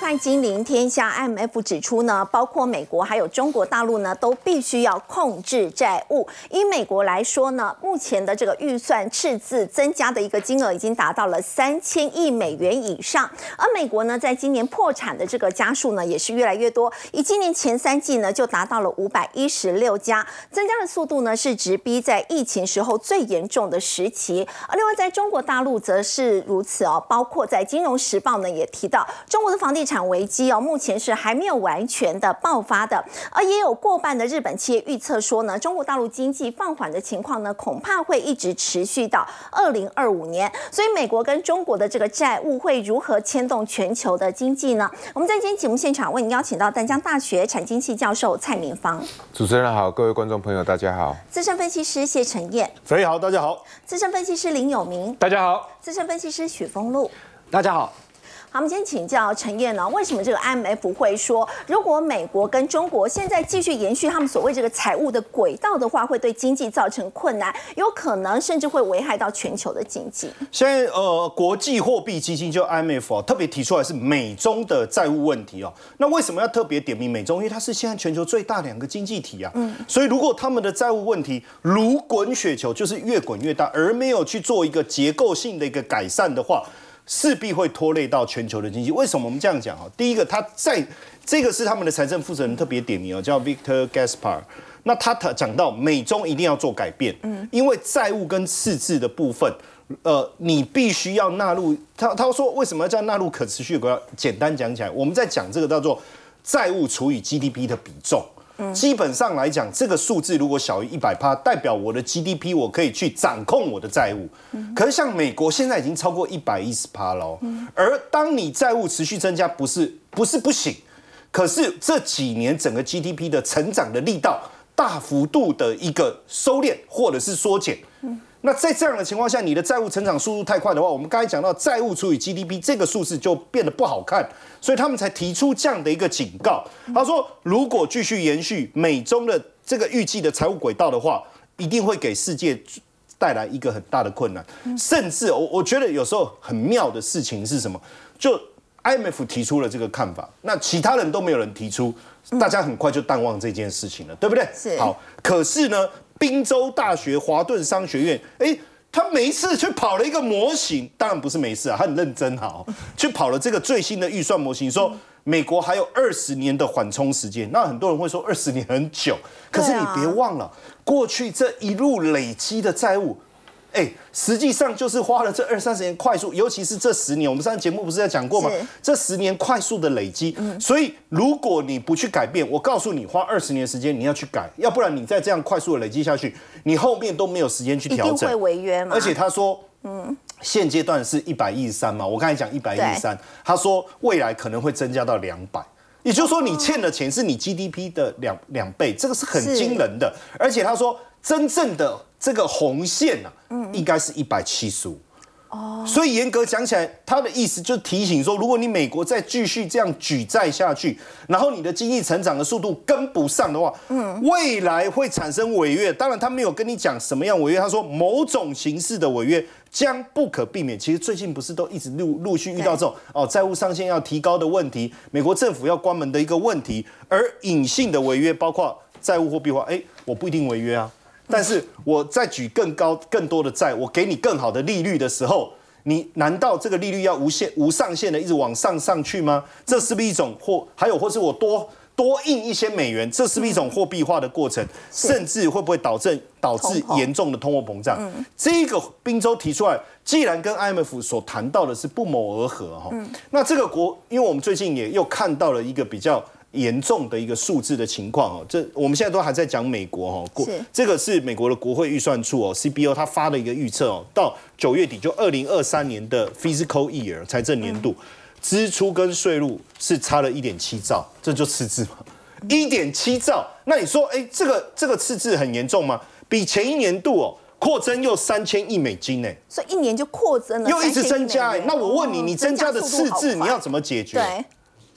看《金陵天下》，IMF 指出呢，包括美国还有中国大陆呢，都必须要控制债务。以美国来说呢，目前的这个预算赤字增加的一个金额已经达到了三千亿美元以上。而美国呢，在今年破产的这个家数呢，也是越来越多。以今年前三季呢，就达到了五百一十六家，增加的速度呢，是直逼在疫情时候最严重的时期。而另外，在中国大陆则是如此哦，包括在《金融时报》呢，也提到中国的。房地产危机哦，目前是还没有完全的爆发的，而也有过半的日本企业预测说呢，中国大陆经济放缓的情况呢，恐怕会一直持续到二零二五年。所以，美国跟中国的这个债务会如何牵动全球的经济呢？我们在今天节目现场为您邀请到淡江大学产经系教授蔡明芳。主持人好，各位观众朋友大家好。资深分析师谢承彦，肥好，大家好。资深分析师林有明，大家好。资深分析师许峰路，大家好。好，我们先请教陈燕呢，为什么这个 IMF 会说，如果美国跟中国现在继续延续他们所谓这个财务的轨道的话，会对经济造成困难，有可能甚至会危害到全球的经济。现在呃，国际货币基金就 IMF 啊，特别提出来是美中的债务问题哦。那为什么要特别点名美中？因为它是现在全球最大两个经济体啊。嗯。所以如果他们的债务问题如滚雪球，就是越滚越大，而没有去做一个结构性的一个改善的话。势必会拖累到全球的经济。为什么我们这样讲啊？第一个，他在这个是他们的财政负责人特别点名哦，叫 Victor Gaspar。那他他讲到美中一定要做改变，嗯，因为债务跟赤字的部分，呃，你必须要纳入。他他说为什么要叫纳入可持续国家？简单讲起来，我们在讲这个叫做债务除以 GDP 的比重。基本上来讲，这个数字如果小于一百趴，代表我的 GDP 我可以去掌控我的债务。可是像美国现在已经超过一百一十趴了，而当你债务持续增加，不是不是不行，可是这几年整个 GDP 的成长的力道大幅度的一个收敛或者是缩减。那在这样的情况下，你的债务成长速度太快的话，我们刚才讲到债务除以 GDP 这个数字就变得不好看，所以他们才提出这样的一个警告。他说，如果继续延续美中的这个预计的财务轨道的话，一定会给世界带来一个很大的困难。甚至我我觉得有时候很妙的事情是什么？就 IMF 提出了这个看法，那其他人都没有人提出，大家很快就淡忘这件事情了，对不对？是。好，可是呢？宾州大学华顿商学院，哎，他每一次去跑了一个模型，当然不是没事啊，他很认真哈，去跑了这个最新的预算模型，说美国还有二十年的缓冲时间。那很多人会说二十年很久，可是你别忘了，过去这一路累积的债务。哎，实际上就是花了这二三十年快速，尤其是这十年，我们上次节目不是在讲过吗？这十年快速的累积，所以如果你不去改变，我告诉你，花二十年时间你要去改，要不然你再这样快速的累积下去，你后面都没有时间去调整，一定会违约而且他说，嗯，现阶段是一百一十三嘛，我刚才讲一百一十三，他说未来可能会增加到两百，也就是说你欠的钱是你 GDP 的两两倍，这个是很惊人的。而且他说真正的。这个红线呐，嗯，应该是一百七十五，哦，所以严格讲起来，他的意思就提醒说，如果你美国再继续这样举债下去，然后你的经济成长的速度跟不上的话，嗯，未来会产生违约。当然，他没有跟你讲什么样违约，他说某种形式的违约将不可避免。其实最近不是都一直陆陆续遇到这种哦债务上限要提高的问题，美国政府要关门的一个问题，而隐性的违约包括债务货币化，哎，我不一定违约啊。但是我再举更高、更多的债，我给你更好的利率的时候，你难道这个利率要无限、无上限的一直往上上去吗？这是不是一种或还有或是我多多印一些美元，这是不是一种货币化的过程？甚至会不会导致导致严重的通货膨胀？这个宾州提出来，既然跟 IMF 所谈到的是不谋而合哈，那这个国，因为我们最近也又看到了一个比较。严重的一个数字的情况哦，这我们现在都还在讲美国哦，国这个是美国的国会预算处哦，CBO 他发的一个预测哦，到九月底就二零二三年的 fiscal year 财政年度支出跟税入是差了一点七兆，这就赤字嘛，一点七兆，那你说哎，这个这个赤字很严重吗？比前一年度哦扩增又三千亿美金呢，所以一年就扩增了，又一直增加哎，那我问你，你增加的赤字你要怎么解决？对。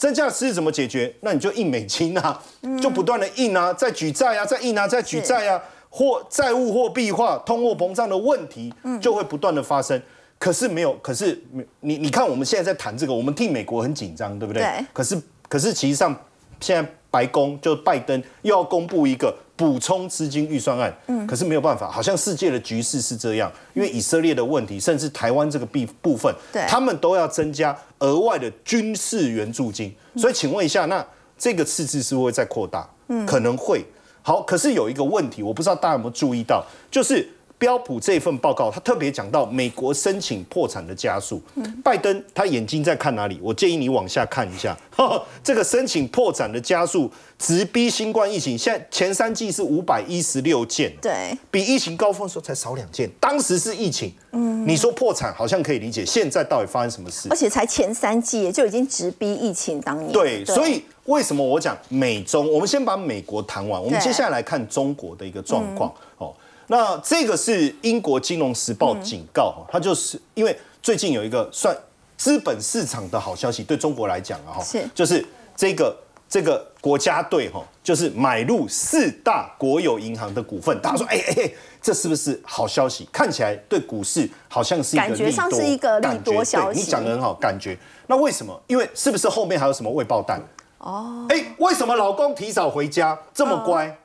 增加的赤字怎么解决？那你就印美金啊，就不断的印啊，再举债啊，再印啊，再举债啊，或债务货币化、通货膨胀的问题就会不断的发生。可是没有，可是你你看我们现在在谈这个，我们替美国很紧张，对不对？对。可是可是其实上现在白宫就拜登又要公布一个补充资金预算案，嗯，可是没有办法，好像世界的局势是这样，因为以色列的问题，甚至台湾这个部部分，对，他们都要增加额外的军事援助金，所以请问一下，那这个赤字是会再扩大？嗯，可能会。好，可是有一个问题，我不知道大家有没有注意到，就是标普这份报告，他特别讲到美国申请破产的加速。拜登他眼睛在看哪里？我建议你往下看一下，这个申请破产的加速直逼新冠疫情。现在前三季是五百一十六件，对，比疫情高峰时候才少两件。当时是疫情，嗯，你说破产好像可以理解，现在到底发生什么事？而且才前三季就已经直逼疫情当年。对，所以。为什么我讲美中？我们先把美国谈完，我们接下来看中国的一个状况。哦，那这个是英国金融时报警告，它就是因为最近有一个算资本市场的好消息，对中国来讲啊，哈，是就是这个这个国家队哈，就是买入四大国有银行的股份。大家说，哎哎哎，这是不是好消息？看起来对股市好像是一个感觉上是一个利多消息。你讲的很好，感觉。那为什么？因为是不是后面还有什么未爆弹？哦，哎，为什么老公提早回家这么乖？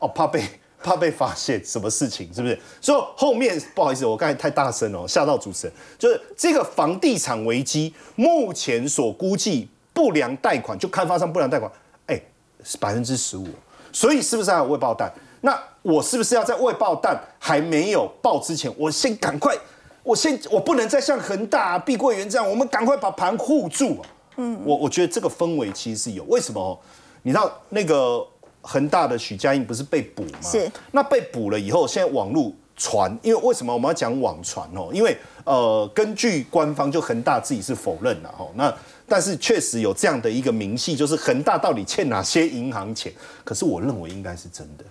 哦，怕被怕被发现什么事情，是不是？所以后面不好意思，我刚才太大声了，吓到主持人。就是这个房地产危机，目前所估计不良贷款，就开发商不良贷款，哎，是百分之十五。所以是不是还有未爆弹？那我是不是要在未爆弹还没有爆之前，我先赶快，我先我不能再像恒大、碧桂园这样，我们赶快把盘护住。嗯，我我觉得这个氛围其实是有，为什么？你知道那个恒大的许家印不是被捕吗？是。那被捕了以后，现在网络传，因为为什么我们要讲网传哦？因为呃，根据官方就恒大自己是否认了哈。那但是确实有这样的一个明细，就是恒大到底欠哪些银行钱？可是我认为应该是真的，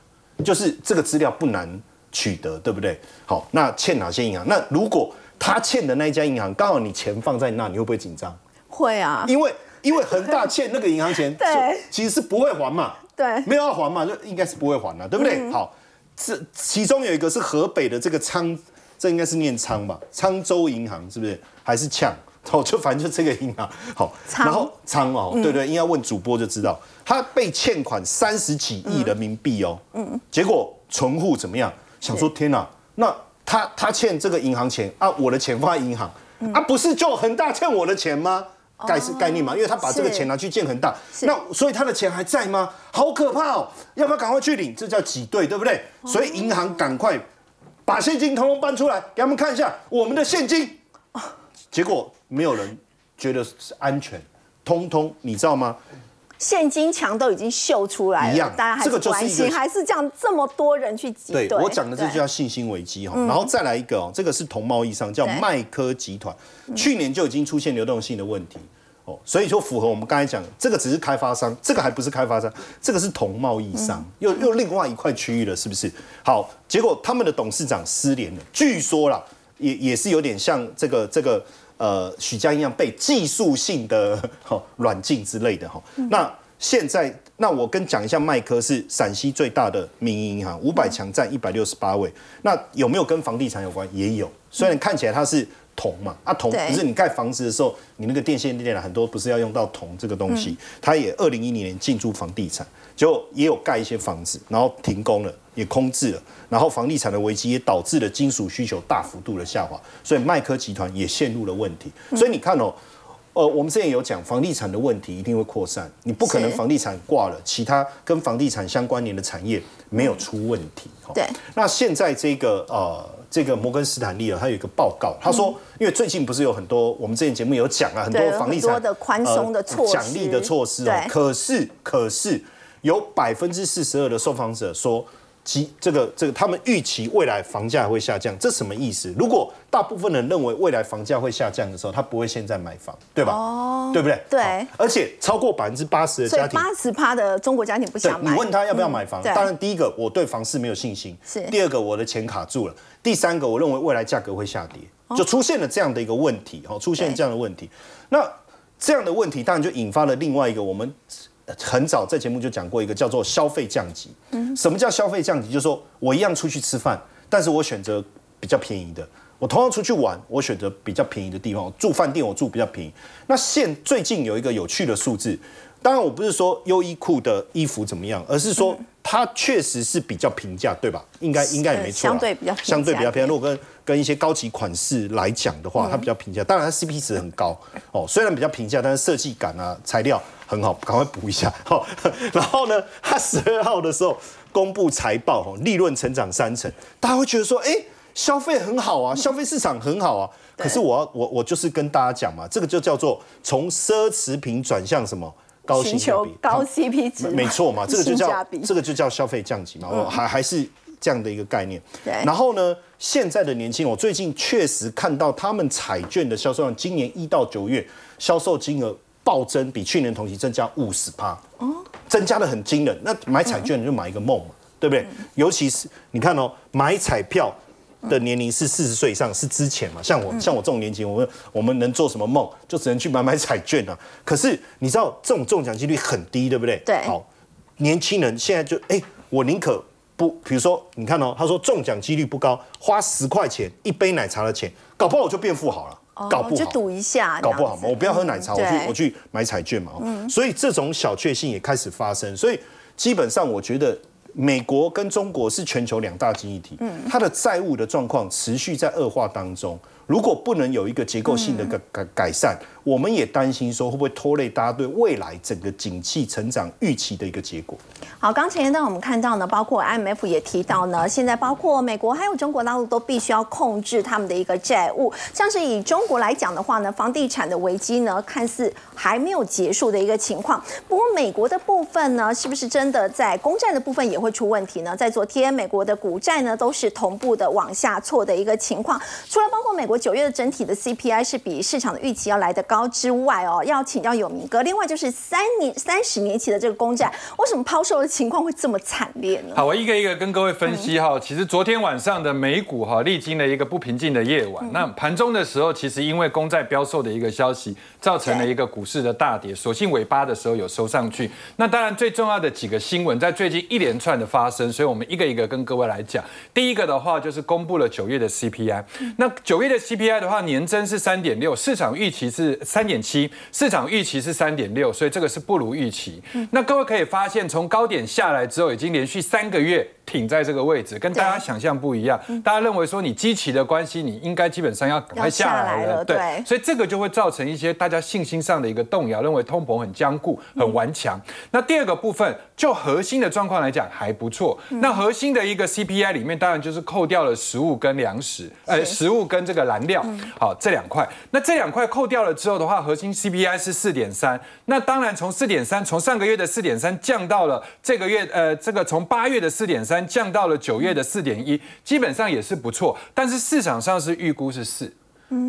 就是这个资料不难取得，对不对？好，那欠哪些银行？那如果他欠的那一家银行刚好你钱放在那，你会不会紧张？会啊，因为因为恒大欠那个银行钱，对，其实是不会还嘛，对，没有要还嘛，就应该是不会还了，对不对？好，这其中有一个是河北的这个沧，这应该是念沧吧，沧州银行是不是？还是呛？哦，就反正就这个银行，好，然后沧哦，对对，应该问主播就知道，他被欠款三十几亿人民币哦，嗯，结果存户怎么样？想说天哪，那他他欠这个银行钱啊，我的钱放在银行啊，不是就恒大欠我的钱吗？概是概念嘛，因为他把这个钱拿去建恒大，那所以他的钱还在吗？好可怕哦！要不要赶快去领？这叫挤兑，对不对？所以银行赶快把现金通通搬出来，给他们看一下我们的现金。结果没有人觉得是安全，通通你知道吗？现金墙都已经秀出来了，大家还是关心，还是这样这么多人去挤？对我讲的这就叫信心危机哈。然后再来一个哦，这个是同贸易商叫麦科集团，去年就已经出现流动性的问题哦，所以就符合我们刚才讲，这个只是开发商，这个还不是开发商，这个是同贸易商，又又另外一块区域了，是不是？好，结果他们的董事长失联了，据说啦，也也是有点像这个这个。呃，许家一样被技术性的 软禁之类的哈。那现在，那我跟讲一下，麦科是陕西最大的民营银行，五百强占一百六十八位。那有没有跟房地产有关？也有。虽然看起来它是铜嘛，啊铜不是你盖房子的时候，你那个电线电缆很多不是要用到铜这个东西。它也二零一零年进驻房地产，就也有盖一些房子，然后停工了。也空置了，然后房地产的危机也导致了金属需求大幅度的下滑，所以麦科集团也陷入了问题。所以你看哦，呃，我们之前有讲房地产的问题一定会扩散，你不可能房地产挂了，其他跟房地产相关联的产业没有出问题。对。那现在这个呃，这个摩根斯坦利啊，它有一个报告，他说，因为最近不是有很多我们之前节目有讲啊，很多房地产的宽松的措施、奖励的措施哦，可是可是有百分之四十二的受访者说。其这个这个，他们预期未来房价会下降，这什么意思？如果大部分人认为未来房价会下降的时候，他不会现在买房，对吧？哦，对不对？对。而且超过百分之八十的家庭，八十趴的中国家庭不想买。你问他要不要买房？当然，第一个我对房市没有信心，是。第二个我的钱卡住了，第三个我认为未来价格会下跌，就出现了这样的一个问题，哈，出现这样的问题。那这样的问题当然就引发了另外一个我们。很早在节目就讲过一个叫做消费降级。嗯，什么叫消费降级？就是说我一样出去吃饭，但是我选择比较便宜的，我同样出去玩，我选择比较便宜的地方，住饭店我住比较便宜。那现最近有一个有趣的数字，当然我不是说优衣库的衣服怎么样，而是说它确实是比较平价，对吧？应该应该也没错，相对比较相对比较平价。如果跟跟一些高级款式来讲的话，它比较平价，当然它 CP 值很高哦。虽然比较平价，但是设计感啊、材料很好，赶快补一下。好，然后呢，它十二号的时候公布财报，哦，利润成长三成，大家会觉得说，哎，消费很好啊，消费市场很好啊。可是我要我我就是跟大家讲嘛，这个就叫做从奢侈品转向什么高性价比，高 CP 值嘛，没错嘛，这个就叫这个就叫消费降级嘛，我还还是这样的一个概念。对然后呢，现在的年轻人，我最近确实看到他们彩券的销售量，今年一到九月销售金额暴增，比去年同期增加五十趴，哦，增加的很惊人。那买彩券就买一个梦嘛，对不对？尤其是你看哦，买彩票。的年龄是四十岁以上，是之前嘛？像我像我这种年纪，我们我们能做什么梦？就只能去买买彩券啊。可是你知道这种中奖几率很低，对不对？对好，年轻人现在就哎、我宁可不，比如说你看哦，他说中奖几率不高，花十块钱一杯奶茶的钱，搞不好我就变富豪了。搞不好哦就赌一下，搞不好嘛，我不要喝奶茶，我去对我去买彩券嘛。哦所以这种小确幸也开始发生。所以基本上，我觉得美国跟中国是全球两大经济体，它的债务的状况持续在恶化当中。如果不能有一个结构性的改改改善，我们也担心说会不会拖累大家对未来整个景气成长预期的一个结果。好，刚前一段我们看到呢，包括 IMF 也提到呢，现在包括美国还有中国大陆都必须要控制他们的一个债务。像是以中国来讲的话呢，房地产的危机呢，看似还没有结束的一个情况。不过美国的部分呢，是不是真的在公债的部分也会出问题呢？在昨天，美国的股债呢都是同步的往下挫的一个情况。除了包括美国九月的整体的 CPI 是比市场的预期要来得高之外哦，要请教有明哥，另外就是三年三十年期的这个公债，为什么抛售的情况会这么惨烈呢？好，我一个一个跟各位分析哈。其实昨天晚上的美股哈，历经了一个不平静的夜晚。那盘中的时候，其实因为公债标售的一个消息，造成了一个股市的大跌。所幸尾巴的时候有收上去。那当然最重要的几个新闻，在最近一连串的发生，所以我们一个一个跟各位来讲。第一个的话就是公布了九月的 CPI。那九月的 CPI 的话，年增是三点六，市场预期是三点七，市场预期是三点六，所以这个是不如预期。那各位可以发现，从高点下来之后，已经连续三个月挺在这个位置，跟大家想象不一样。大家认为说你基期的关系，你应该基本上要赶快下来了，对所以这个就会造成一些大家信心上的一个动摇，认为通膨很坚固、很顽强。那第二个部分，就核心的状况来讲还不错。那核心的一个 CPI 里面，当然就是扣掉了食物跟粮食，呃，食物跟这个燃料，好这两块。那这两块扣掉了之后的话，核心 CPI 是四点三。那当然从四点三，从上个月的四点三降到了这个月，呃，这个从八月的四点三降到了九月的四点一，基本上也是不错。但是市场上是预估是四。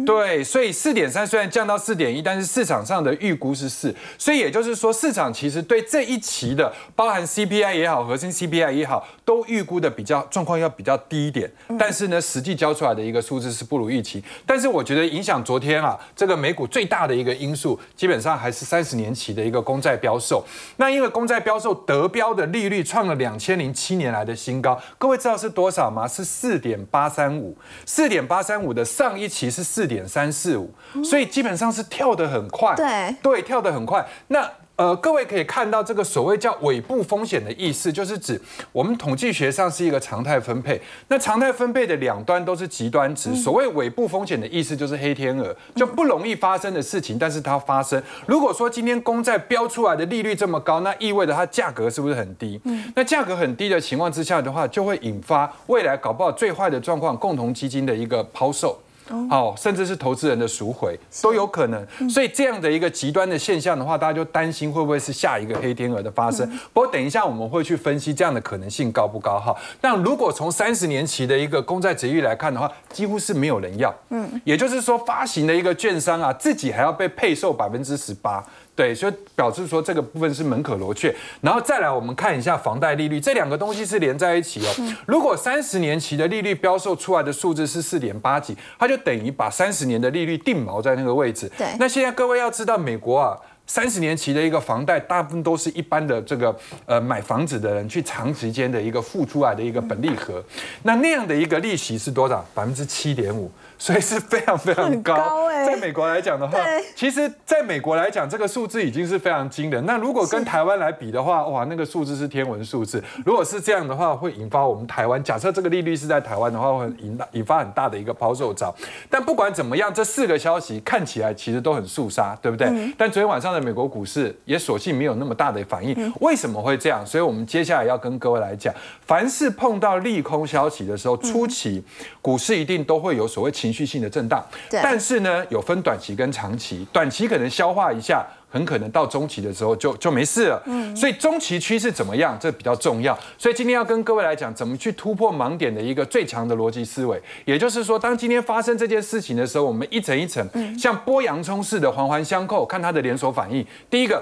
对，所以四点三虽然降到四点一，但是市场上的预估是四，所以也就是说，市场其实对这一期的包含 CPI 也好，核心 CPI 也好，都预估的比较状况要比较低一点。但是呢，实际交出来的一个数字是不如预期。但是我觉得影响昨天啊，这个美股最大的一个因素，基本上还是三十年期的一个公债标售。那因为公债标售得标的利率创了两千零七年来的新高，各位知道是多少吗？是四点八三五，四点八三五的上一期是四点三四五，所以基本上是跳得很快。对对，跳得很快。那呃，各位可以看到这个所谓叫尾部风险的意思，就是指我们统计学上是一个常态分配。那常态分配的两端都是极端值。所谓尾部风险的意思就是黑天鹅，就不容易发生的事情，但是它发生。如果说今天公债标出来的利率这么高，那意味着它价格是不是很低？那价格很低的情况之下的话，就会引发未来搞不好最坏的状况，共同基金的一个抛售。好、甚至是投资人的赎回都有可能。所以这样的一个极端的现象的话，大家就担心会不会是下一个黑天鹅的发生。不过等一下我们会去分析这样的可能性高不高哈。但如果从三十年期的一个公债值率来看的话，几乎是没有人要。嗯，也就是说发行的一个券商啊，自己还要被配售百分之十八。对，所以表示说这个部分是门可罗雀。然后再来，我们看一下房贷利率，这两个东西是连在一起哦。如果三十年期的利率标售出来的数字是四点八几，它就等于把三十年的利率定锚在那个位置。对那现在各位要知道，美国啊。三十年期的一个房贷，大部分都是一般的这个呃买房子的人去长时间的一个付出来的一个本利和，那那样的一个利息是多少？百分之七点五。所以是非常非常高，在美国来讲的话，其实在美国来讲，这个数字已经是非常惊人。那如果跟台湾来比的话，哇，那个数字是天文数字。如果是这样的话，会引发我们台湾，假设这个利率是在台湾的话，会引引发很大的一个抛售潮。但不管怎么样，这四个消息看起来其实都很肃杀，对不对？但昨天晚上的美国股市也索性没有那么大的反应。为什么会这样？所以我们接下来要跟各位来讲，凡是碰到利空消息的时候，初期股市一定都会有所谓情。情绪性的震荡，但是呢，有分短期跟长期，短期可能消化一下，很可能到中期的时候就就没事了。嗯，所以中期趋势怎么样，这比较重要。所以今天要跟各位来讲，怎么去突破盲点的一个最强的逻辑思维，也就是说，当今天发生这件事情的时候，我们一层一层，像剥洋葱似的环环相扣，看它的连锁反应。第一个。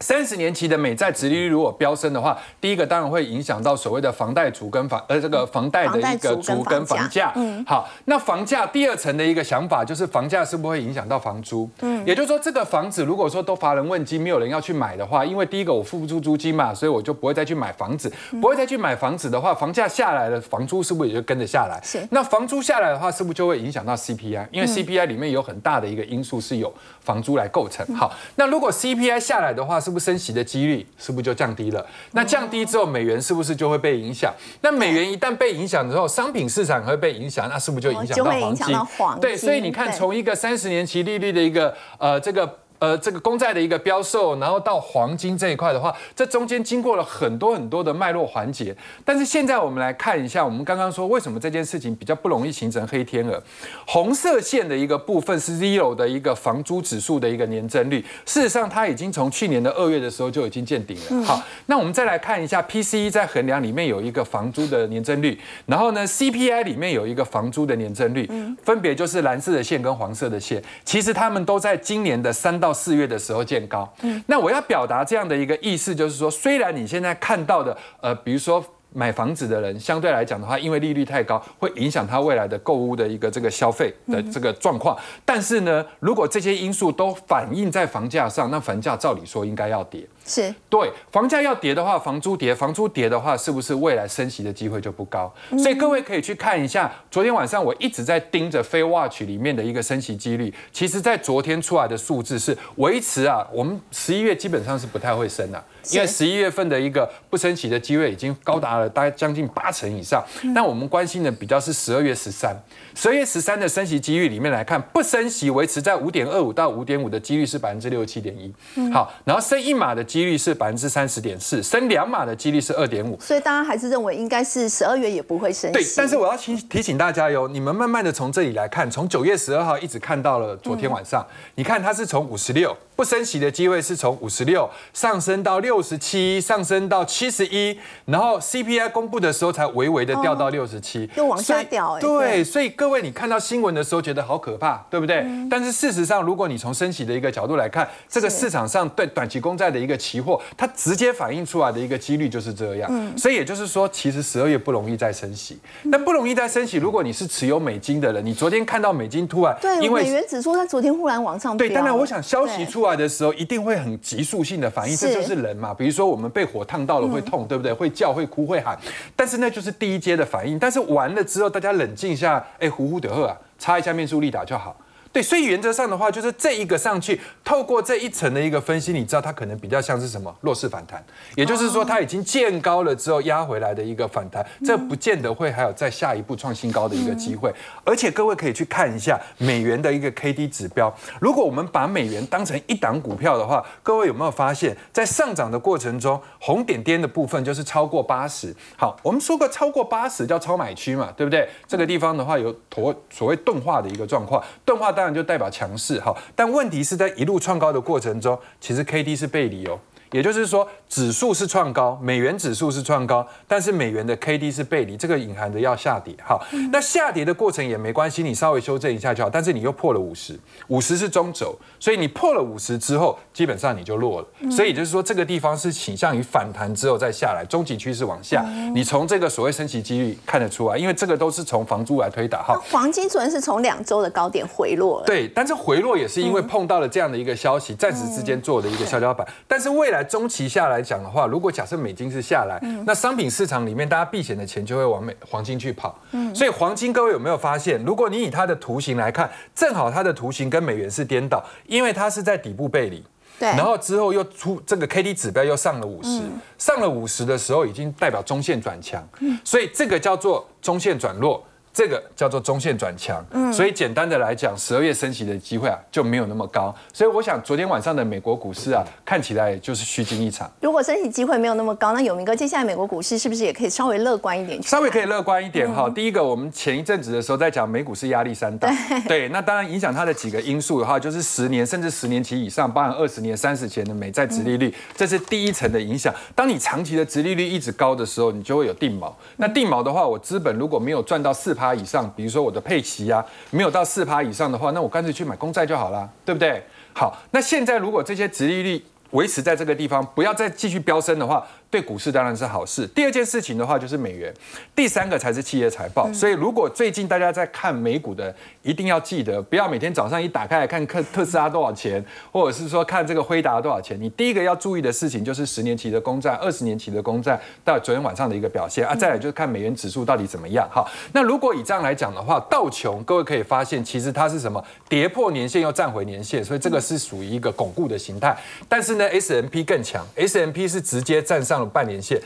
三十年期的美债殖利率如果飙升的话，第一个当然会影响到所谓的房贷族跟房呃这个房贷的一个族跟房价。嗯，好，那房价第二层的一个想法就是房价是不会影响到房租。嗯，也就是说这个房子如果说都乏人问津，没有人要去买的话，因为第一个我付不出租金嘛，所以我就不会再去买房子。不会再去买房子的话，房价下来了，房租是不是也就跟着下来？是。那房租下来的话，是不是就会影响到 CPI？因为 CPI 里面有很大的一个因素是有房租来构成。好，那如果 CPI 下来的话，是不是升息的机几率是不是就降低了？那降低之后，美元是不是就会被影响？那美元一旦被影响之后，商品市场会被影响，那是不是就影响到黄金？对，所以你看，从一个三十年期利率的一个呃这个。呃，这个公债的一个标售，然后到黄金这一块的话，这中间经过了很多很多的脉络环节。但是现在我们来看一下，我们刚刚说为什么这件事情比较不容易形成黑天鹅？红色线的一个部分是 zero 的一个房租指数的一个年增率，事实上它已经从去年的二月的时候就已经见顶了。好，那我们再来看一下 PCE 在衡量里面有一个房租的年增率，然后呢 CPI 里面有一个房租的年增率，分别就是蓝色的线跟黄色的线，其实它们都在今年的三到。四月的时候见高，嗯，那我要表达这样的一个意思，就是说，虽然你现在看到的，呃，比如说。买房子的人相对来讲的话，因为利率太高，会影响他未来的购物的一个这个消费的这个状况。但是呢，如果这些因素都反映在房价上，那房价照理说应该要跌。是对，房价要跌的话，房租跌，房租跌的话，是不是未来升息的机会就不高？所以各位可以去看一下，昨天晚上我一直在盯着非 watch 里面的一个升息几率。其实，在昨天出来的数字是维持啊，我们十一月基本上是不太会升的。因为十一月份的一个不升息的机会已经高达了大概将近八成以上，那我们关心的比较是十二月十三，十二月十三的升息几率里面来看，不升息维持在五点二五到五点五的几率是百分之六十七点一，好，然后升一码的几率是百分之三十点四，升两码的几率是二点五，所以大家还是认为应该是十二月也不会升息。对，但是我要提提醒大家哟，你们慢慢的从这里来看，从九月十二号一直看到了昨天晚上，你看它是从五十六。不升息的机会是从五十六上升到六十七，上升到七十一，然后 CPI 公布的时候才微微的掉到六十七，又往下掉。对，所以各位你看到新闻的时候觉得好可怕，对不对？但是事实上，如果你从升息的一个角度来看，这个市场上对短期公债的一个期货，它直接反映出来的一个几率就是这样。嗯，所以也就是说，其实十二月不容易再升息。那不容易再升息，如果你是持有美金的人，你昨天看到美金突然对，因为美元指数它昨天忽然往上对，当然我想消息出。出来的时候一定会很急速性的反应，这就是人嘛。比如说我们被火烫到了会痛，对不对？会叫、会哭、会喊，但是那就是第一阶的反应。但是完了之后，大家冷静一下，哎，呼呼的喝啊，擦一下面舒力打就好。对，所以原则上的话，就是这一个上去，透过这一层的一个分析，你知道它可能比较像是什么弱势反弹，也就是说它已经见高了之后压回来的一个反弹，这不见得会还有再下一步创新高的一个机会。而且各位可以去看一下美元的一个 K D 指标，如果我们把美元当成一档股票的话，各位有没有发现，在上涨的过程中，红点点的部分就是超过八十。好，我们说过超过八十叫超买区嘛，对不对？这个地方的话有所所谓钝化的一个状况，钝化当然就代表强势哈，但问题是在一路创高的过程中，其实 K D 是背离哦。也就是说指数是创高，美元指数是创高，但是美元的 K D 是背离，这个隐含着要下跌。好，那下跌的过程也没关系，你稍微修正一下就好。但是你又破了五十，五十是中轴，所以你破了五十之后，基本上你就落了。所以就是说，这个地方是倾向于反弹之后再下来，终极趋势往下。你从这个所谓升息几率看得出来，因为这个都是从房租来推导。哈，黄金昨天是从两周的高点回落了。对，但是回落也是因为碰到了这样的一个消息，暂时之间做的一个跷跷板。但是未来中期下来讲的话，如果假设美金是下来，那商品市场里面大家避险的钱就会往美黄金去跑。嗯，所以黄金各位有没有发现，如果你以它的图形来看，正好它的图形跟美元是颠倒，因为它是在底部背离。对，然后之后又出这个 K D 指标又上了五十，上了五十的时候已经代表中线转强，所以这个叫做中线转弱。这个叫做中线转强，嗯，所以简单的来讲，十二月升息的机会啊就没有那么高。所以我想昨天晚上的美国股市啊，看起来就是虚惊一场。如果升息机会没有那么高，那有明哥接下来美国股市是不是也可以稍微乐观一点？稍微可以乐观一点哈。第一个，我们前一阵子的时候在讲美股是压力山大，对，那当然影响它的几个因素的话，就是十年甚至十年期以上，包含二十年、三十年的美债殖利率，这是第一层的影响。当你长期的殖利率一直高的时候，你就会有定锚。那定锚的话，我资本如果没有赚到四趴以上，比如说我的配息啊，没有到四趴以上的话，那我干脆去买公债就好了，对不对？好，那现在如果这些殖利率维持在这个地方，不要再继续飙升的话。对股市当然是好事。第二件事情的话就是美元，第三个才是企业财报。所以如果最近大家在看美股的，一定要记得不要每天早上一打开来看特特斯拉多少钱，或者是说看这个辉达多少钱。你第一个要注意的事情就是十年期的公债、二十年期的公债到昨天晚上的一个表现啊。再来就是看美元指数到底怎么样。好，那如果以这样来讲的话，道琼各位可以发现，其实它是什么跌破年线又站回年线，所以这个是属于一个巩固的形态。但是呢，S M P 更强，S M P 是直接站上。半年线，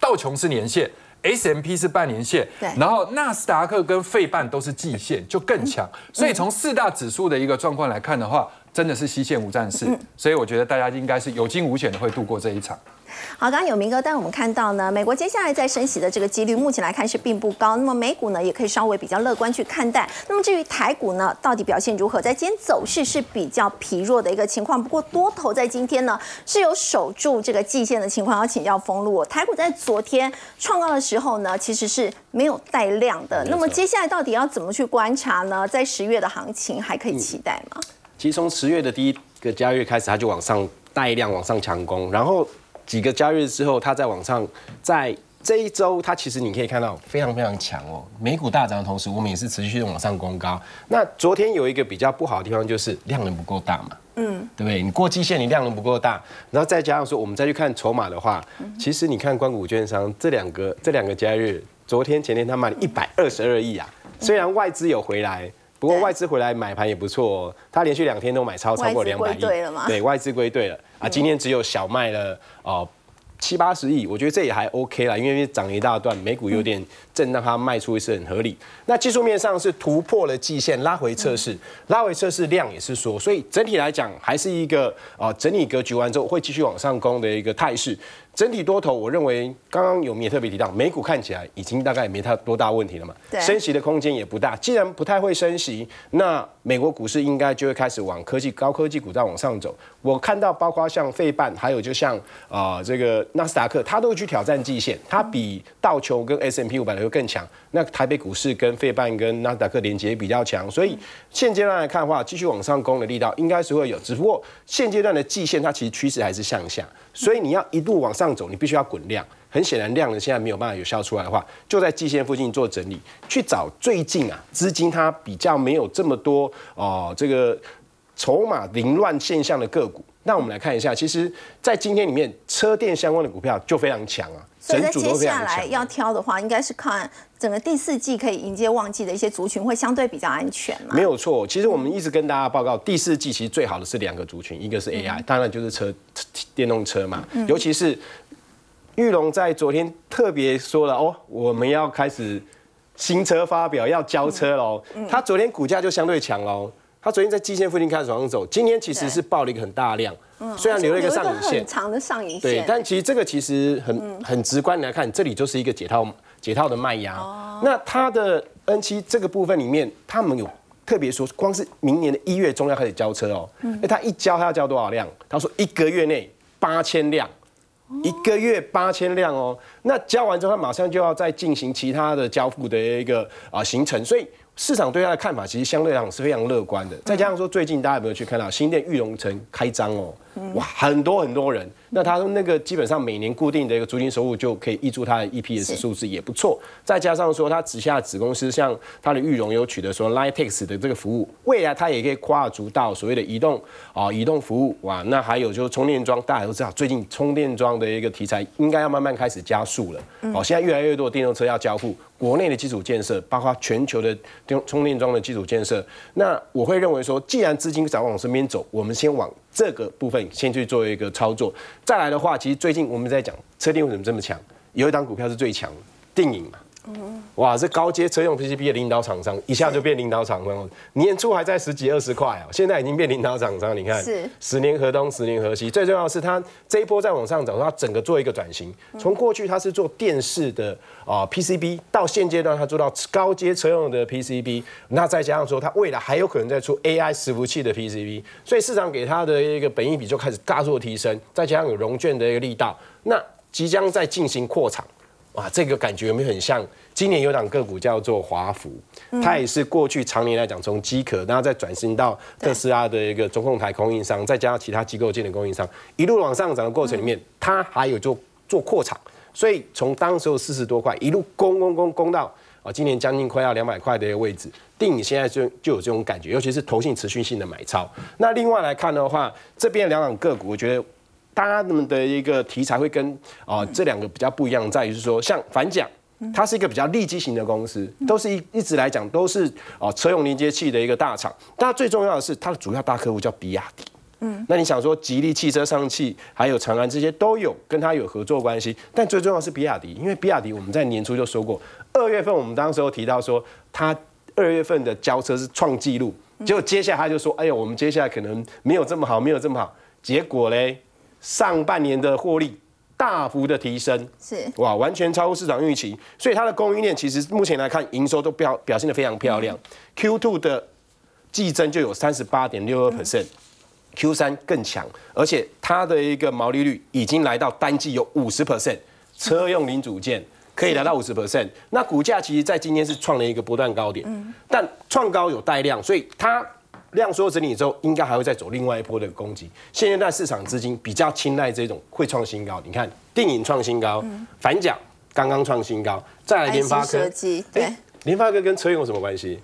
道琼是年线，S M P 是半年线，然后纳斯达克跟费半都是季线，就更强。所以从四大指数的一个状况来看的话，真的是西线无战事。所以我觉得大家应该是有惊无险的会度过这一场。好，刚刚有明哥，带我们看到呢，美国接下来在升息的这个几率，目前来看是并不高。那么美股呢，也可以稍微比较乐观去看待。那么至于台股呢，到底表现如何？在今天走势是比较疲弱的一个情况。不过多头在今天呢，是有守住这个季线的情况。要请教封路，台股在昨天创高的时候呢，其实是没有带量的。那么接下来到底要怎么去观察呢？在十月的行情还可以期待吗？其实从十月的第一个交易日开始，它就往上带量，往上强攻，然后。几个交易日之后，它再往上，在这一周，它其实你可以看到非常非常强哦。美股大涨的同时，我们也是持续的往上攻高。那昨天有一个比较不好的地方，就是量能不够大嘛，嗯，对不对？你过季线，你量能不够大，然后再加上说，我们再去看筹码的话，其实你看关谷券商这两个这两个交易日，昨天前天他卖了一百二十二亿啊。虽然外资有回来，不过外资回来买盘也不错哦，他连续两天都买超超过两百亿，对，外资归队了。啊，今天只有小卖了哦七八十亿，我觉得这也还 OK 啦，因为涨一大段，美股有点震荡，它卖出也是很合理。那技术面上是突破了季线，拉回测试，拉回测试量也是说，所以整体来讲还是一个啊整理格局完之后会继续往上攻的一个态势。整体多头，我认为刚刚有也特别提到，美股看起来已经大概没太多大问题了嘛，升息的空间也不大。既然不太会升息，那美国股市应该就会开始往科技、高科技股再往上走。我看到包括像费半，还有就像啊这个纳斯达克，它都会去挑战季线，它比道琼跟 S M P 五百会更强。那台北股市跟费半跟纳斯达克连接比较强，所以现阶段来看的话，继续往上攻的力道应该是会有，只不过现阶段的季线它其实趋势还是向下。所以你要一路往上走，你必须要滚量。很显然，量呢现在没有办法有效出来的话，就在季线附近做整理，去找最近啊资金它比较没有这么多哦这个筹码凌乱现象的个股。那我们来看一下，其实，在今天里面，车电相关的股票就非常强啊。所以在接下来要挑的话，应该是看整个第四季可以迎接旺季的一些族群会相对比较安全嘛？没有错，其实我们一直跟大家报告，第四季其实最好的是两个族群，一个是 AI，当然就是车电动车嘛。尤其是玉龙在昨天特别说了哦，我们要开始新车发表，要交车喽。他昨天股价就相对强喽。他昨天在基线附近开始往上走，今天其实是爆了一个很大量，虽然留了一个上影线，长的上影线，对，但其实这个其实很很直观来看，这里就是一个解套解套的卖压。那它的 N 七这个部分里面，他们有特别说，光是明年的一月中要开始交车哦，那他一交他要交多少量？他说一个月内八千辆。一个月八千辆哦，那交完之后，他马上就要再进行其他的交付的一个啊行程，所以市场对它的看法其实相对上是非常乐观的。再加上说，最近大家有没有去看到新店玉龙城开张哦？哇，很多很多人。那他那个基本上每年固定的一个租金收入就可以挹注他的 EPS 数字也不错。再加上说，他旗下子公司像他的玉龙有取得说 Litex 的这个服务，未来他也可以跨足到所谓的移动啊移动服务哇。那还有就是充电桩，大家都知道最近充电桩的一个题材应该要慢慢开始加速了。哦，现在越来越多的电动车要交付，国内的基础建设，包括全球的电充电桩的基础建设。那我会认为说，既然资金想往身边走，我们先往。这个部分先去做一个操作，再来的话，其实最近我们在讲车电为什么这么强，有一档股票是最强，电影嘛。哇，这高阶车用 PCB 的领导厂商，一下就变领导厂商。年初还在十几二十块啊，现在已经变领导厂商。你看，是十年河东，十年河西。最重要的是，它这一波再往上走，它整个做一个转型。从过去它是做电视的啊 PCB，到现阶段它做到高阶车用的 PCB。那再加上说，它未来还有可能再出 AI 伺服器的 PCB，所以市场给它的一个本益比就开始大做提升。再加上有融券的一个力道，那即将在进行扩产。哇，这个感觉有没有很像？今年有档个股叫做华孚，它也是过去常年来讲从机壳，然后再转型到特斯拉的一个中控台供应商，再加上其他机构件的供应商，一路往上涨的过程里面，它还有做做扩厂，所以从当时候四十多块一路攻攻攻攻到啊，今年将近快要两百块的一个位置，定现在就就有这种感觉，尤其是投信持续性的买超。那另外来看的话，这边两档个股，我觉得。大家们的一个题材会跟啊这两个比较不一样，在于是说，像反讲，它是一个比较利基型的公司，都是一一直来讲都是啊车用连接器的一个大厂。但最重要的是，它的主要大客户叫比亚迪。嗯，那你想说，吉利汽车、上汽还有长安这些都有跟它有合作关系，但最重要是比亚迪，因为比亚迪我们在年初就说过，二月份我们当时候提到说，它二月份的交车是创纪录，结果接下来他就说，哎呦，我们接下来可能没有这么好，没有这么好，结果嘞。上半年的获利大幅的提升，是哇，完全超乎市场预期，所以它的供应链其实目前来看，营收都表表现的非常漂亮。Q two 的季增就有三十八点六二 percent，Q 三更强，而且它的一个毛利率已经来到单季有五十 percent，车用零组件 可以来到五十 percent。那股价其实在今天是创了一个波段高点，但创高有带量，所以它。量缩整理之后，应该还会再走另外一波的攻击。现阶段市场资金比较青睐这种会创新高。你看，电影创新高，反甲刚刚创新高，再来联发科。对，联发科跟车用有什么关系？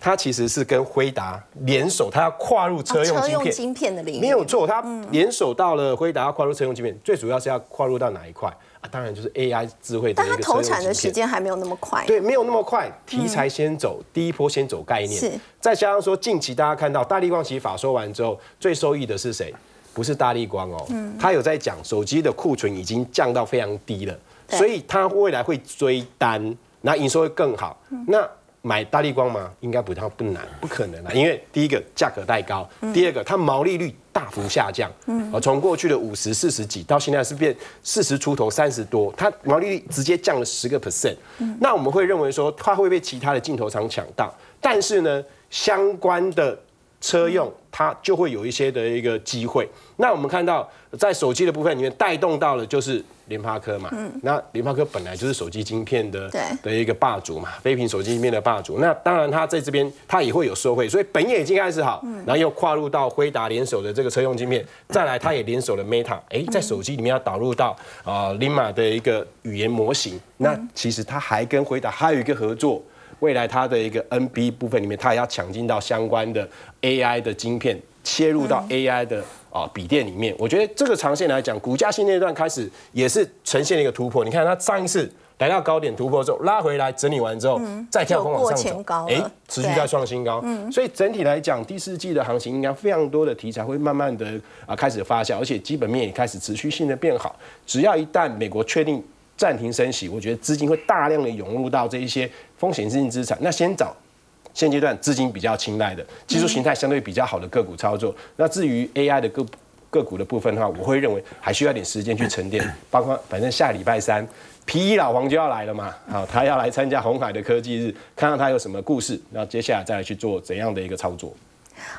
它其实是跟辉达联手，它要跨入车用晶片的领域。没有错，它联手到了辉达，要跨入车用晶片，最主要是要跨入到哪一块？啊，当然就是 AI 智慧的一个投产的时间还没有那么快。对，没有那么快，题材先走，第一波先走概念。是。再加上说，近期大家看到大力光其实法说完之后，最受益的是谁？不是大力光哦，嗯，他有在讲手机的库存已经降到非常低了，所以他未来会追单，那营收会更好。那买大力光吗？应该不太不难，不可能啊！因为第一个价格太高，第二个它毛利率大幅下降，啊，从过去的五十四十几到现在是变四十出头三十多，它毛利率直接降了十个 percent。那我们会认为说它会被其他的镜头厂抢到，但是呢，相关的车用它就会有一些的一个机会。那我们看到在手机的部分里面带动到了就是。联发科嘛，那联发科本来就是手机晶片的的一个霸主嘛，非屏手机晶片的霸主。那当然，它在这边它也会有收惠，所以本业已经开始好，然后又跨入到辉达联手的这个车用晶片，再来它也联手了 Meta，哎，在手机里面要导入到啊 Lima 的一个语言模型。那其实它还跟辉达还有一个合作，未来它的一个 NB 部分里面，它也要抢进到相关的 AI 的晶片，切入到 AI 的。啊，笔电里面，我觉得这个长线来讲，股价现阶段开始也是呈现了一个突破。你看它上一次来到高点突破之后，拉回来整理完之后，再跳空往上走，哎，持续在创新高。嗯所以整体来讲，第四季的行情应该非常多的题材会慢慢的啊开始发酵，而且基本面也开始持续性的变好。只要一旦美国确定暂停升息，我觉得资金会大量的涌入到这一些风险性资产。那先找。现阶段资金比较青睐的技术形态相对比较好的个股操作，那至于 AI 的个个股的部分的话，我会认为还需要点时间去沉淀。包括反正下礼拜三皮衣老黄就要来了嘛，好，他要来参加红海的科技日，看看他有什么故事，然后接下来再来去做怎样的一个操作。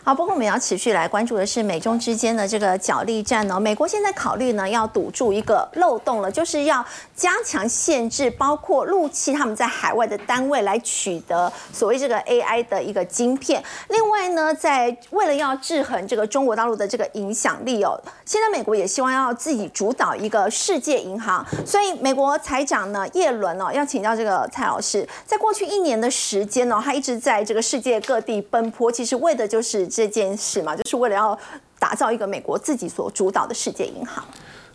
好，不过我们要持续来关注的是美中之间的这个角力战哦。美国现在考虑呢，要堵住一个漏洞了，就是要加强限制，包括陆气他们在海外的单位来取得所谓这个 AI 的一个晶片。另外呢，在为了要制衡这个中国大陆的这个影响力哦，现在美国也希望要自己主导一个世界银行。所以美国财长呢，耶伦哦，要请教这个蔡老师，在过去一年的时间呢，他一直在这个世界各地奔波，其实为的就是这件事嘛，就是为了要打造一个美国自己所主导的世界银行。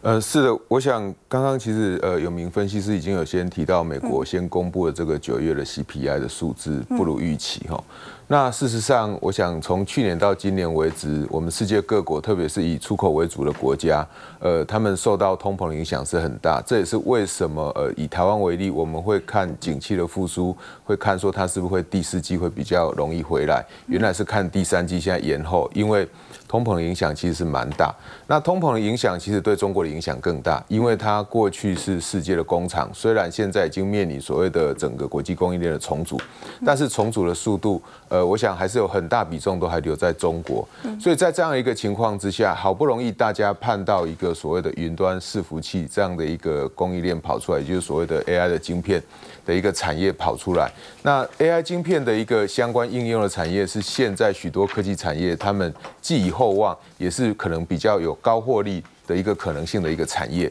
呃，是的，我想刚刚其实呃有名分析师已经有先提到，美国先公布了这个九月的 CPI 的数字不如预期哈。那事实上，我想从去年到今年为止，我们世界各国，特别是以出口为主的国家，呃，他们受到通膨的影响是很大。这也是为什么，呃，以台湾为例，我们会看景气的复苏，会看说它是不是会第四季会比较容易回来。原来是看第三季现在延后，因为通膨的影响其实是蛮大。那通膨的影响其实对中国的影响更大，因为它过去是世界的工厂，虽然现在已经面临所谓的整个国际供应链的重组，但是重组的速度，呃。呃，我想还是有很大比重都还留在中国，所以在这样一个情况之下，好不容易大家盼到一个所谓的云端伺服器这样的一个供应链跑出来，也就是所谓的 AI 的晶片的一个产业跑出来。那 AI 晶片的一个相关应用的产业，是现在许多科技产业他们既以厚望，也是可能比较有高获利的一个可能性的一个产业。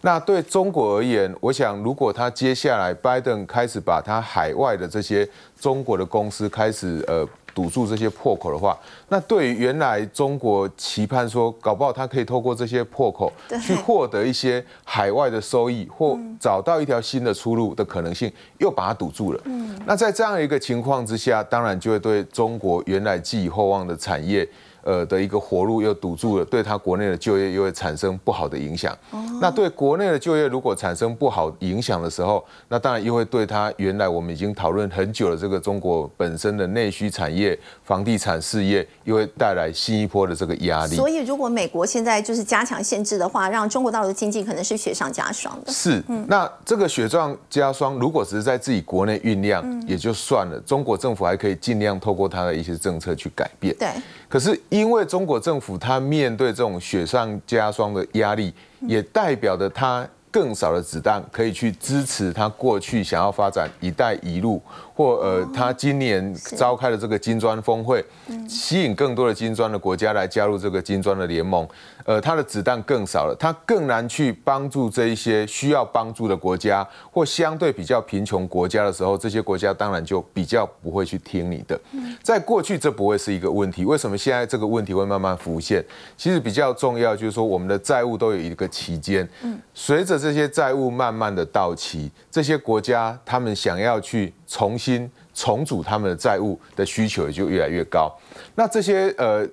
那对中国而言，我想如果他接下来拜登开始把他海外的这些中国的公司开始呃堵住这些破口的话，那对于原来中国期盼说搞不好他可以透过这些破口去获得一些海外的收益或找到一条新的出路的可能性，又把它堵住了。嗯，那在这样一个情况之下，当然就会对中国原来寄予厚望的产业。呃的一个活路又堵住了，对他国内的就业又会产生不好的影响。那对国内的就业如果产生不好影响的时候，那当然又会对他原来我们已经讨论很久的这个中国本身的内需产业、房地产事业，又会带来新一波的这个压力。所以，如果美国现在就是加强限制的话，让中国大陆的经济可能是雪上加霜的。是，那这个雪上加霜，如果只是在自己国内酝酿也就算了，中国政府还可以尽量透过他的一些政策去改变。对。可是，因为中国政府它面对这种雪上加霜的压力，也代表着它更少的子弹可以去支持它过去想要发展“一带一路”或呃，他今年召开的这个金砖峰会，吸引更多的金砖的国家来加入这个金砖的联盟。呃，他的子弹更少了，他更难去帮助这一些需要帮助的国家或相对比较贫穷国家的时候，这些国家当然就比较不会去听你的。在过去这不会是一个问题，为什么现在这个问题会慢慢浮现？其实比较重要就是说，我们的债务都有一个期间，随着这些债务慢慢的到期，这些国家他们想要去重新重组他们的债务的需求也就越来越高。那这些呃。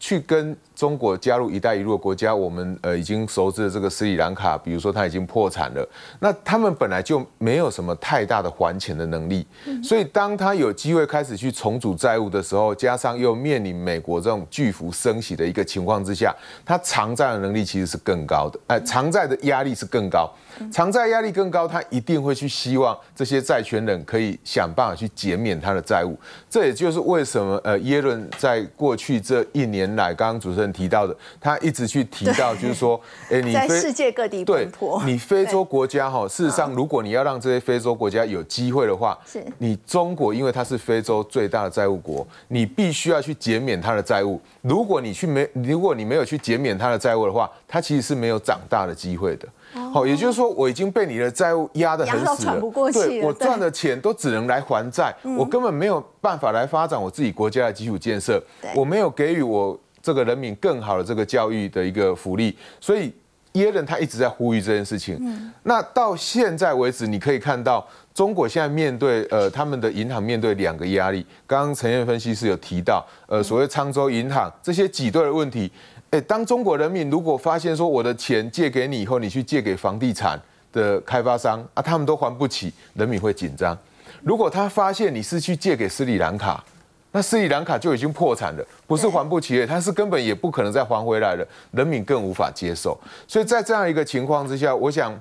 去跟中国加入“一带一路”的国家，我们呃已经熟知的这个斯里兰卡，比如说它已经破产了，那他们本来就没有什么太大的还钱的能力，所以当他有机会开始去重组债务的时候，加上又面临美国这种巨幅升息的一个情况之下，他偿债的能力其实是更高的，哎，偿债的压力是更高。偿债压力更高，他一定会去希望这些债权人可以想办法去减免他的债务。这也就是为什么呃耶伦在过去这一年来，刚刚主持人提到的，他一直去提到，就是说，哎，你在世界各地对，你非洲国家哈，事实上，如果你要让这些非洲国家有机会的话，是。你中国，因为它是非洲最大的债务国，你必须要去减免它的债务。如果你去没，如果你没有去减免它的债务的话，它其实是没有长大的机会的。好，也就是说，我已经被你的债务压得很死了，对我赚的钱都只能来还债，我根本没有办法来发展我自己国家的基础建设，我没有给予我这个人民更好的这个教育的一个福利，所以耶伦他一直在呼吁这件事情。那到现在为止，你可以看到中国现在面对呃他们的银行面对两个压力，刚刚陈燕分析师有提到，呃所谓沧州银行这些挤兑的问题。哎，当中国人民如果发现说我的钱借给你以后，你去借给房地产的开发商啊，他们都还不起，人民会紧张。如果他发现你是去借给斯里兰卡，那斯里兰卡就已经破产了，不是还不起了，他是根本也不可能再还回来了，人民更无法接受。所以在这样一个情况之下，我想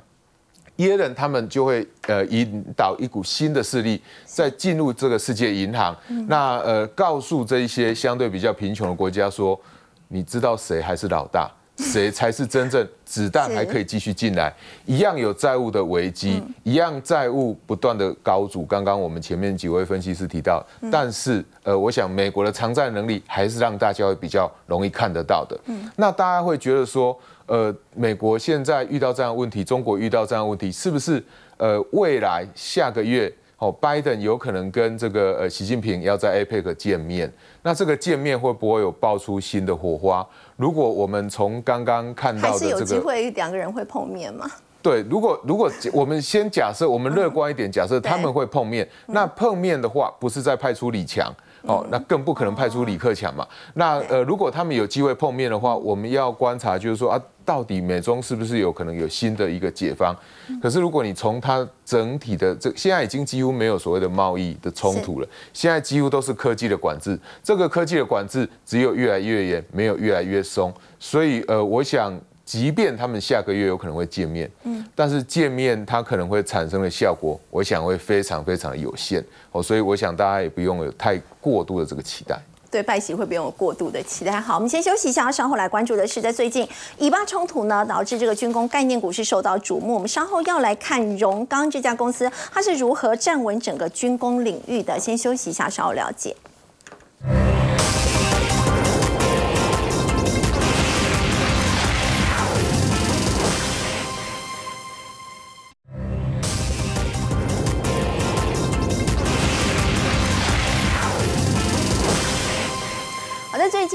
耶伦他们就会呃引导一股新的势力再进入这个世界银行，那呃告诉这一些相对比较贫穷的国家说，你知道谁还是老大？谁才是真正子弹还可以继续进来？一样有债务的危机，一样债务不断的高筑。刚刚我们前面几位分析师提到，但是呃，我想美国的偿债能力还是让大家会比较容易看得到的。那大家会觉得说，呃，美国现在遇到这样问题，中国遇到这样问题，是不是呃未来下个月？哦，拜登有可能跟这个呃习近平要在 APEC 见面，那这个见面会不会有爆出新的火花？如果我们从刚刚看到的这个，还是有机会两个人会碰面吗？对，如果如果我们先假设，我们乐观一点，假设他们会碰面，那碰面的话，不是在派出李强。哦，那更不可能派出李克强嘛。那呃，如果他们有机会碰面的话，我们要观察，就是说啊，到底美中是不是有可能有新的一个解方？可是如果你从它整体的这，现在已经几乎没有所谓的贸易的冲突了，现在几乎都是科技的管制。这个科技的管制只有越来越严，没有越来越松。所以呃，我想。即便他们下个月有可能会见面，嗯，但是见面它可能会产生的效果，我想会非常非常有限哦，所以我想大家也不用有太过度的这个期待。对拜喜会不用有过度的期待。好，我们先休息一下，稍后来关注的是在最近以巴冲突呢，导致这个军工概念股是受到瞩目。我们稍后要来看荣钢这家公司，它是如何站稳整个军工领域的。先休息一下，稍后了解。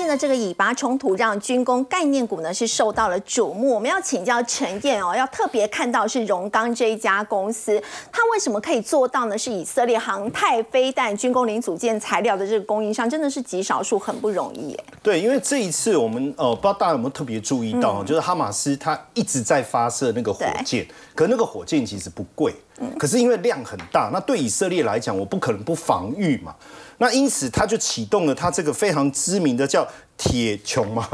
近的这个以巴冲突让军工概念股呢是受到了瞩目。我们要请教陈燕哦，要特别看到是荣钢这一家公司，它为什么可以做到呢？是以色列航太飞弹军工零组件材料的这个供应商，真的是极少数，很不容易耶。对，因为这一次我们呃，不知道大家有没有特别注意到，就是哈马斯它一直在发射那个火箭，可那个火箭其实不贵，可是因为量很大，那对以色列来讲，我不可能不防御嘛。那因此，他就启动了他这个非常知名的叫铁穹嘛，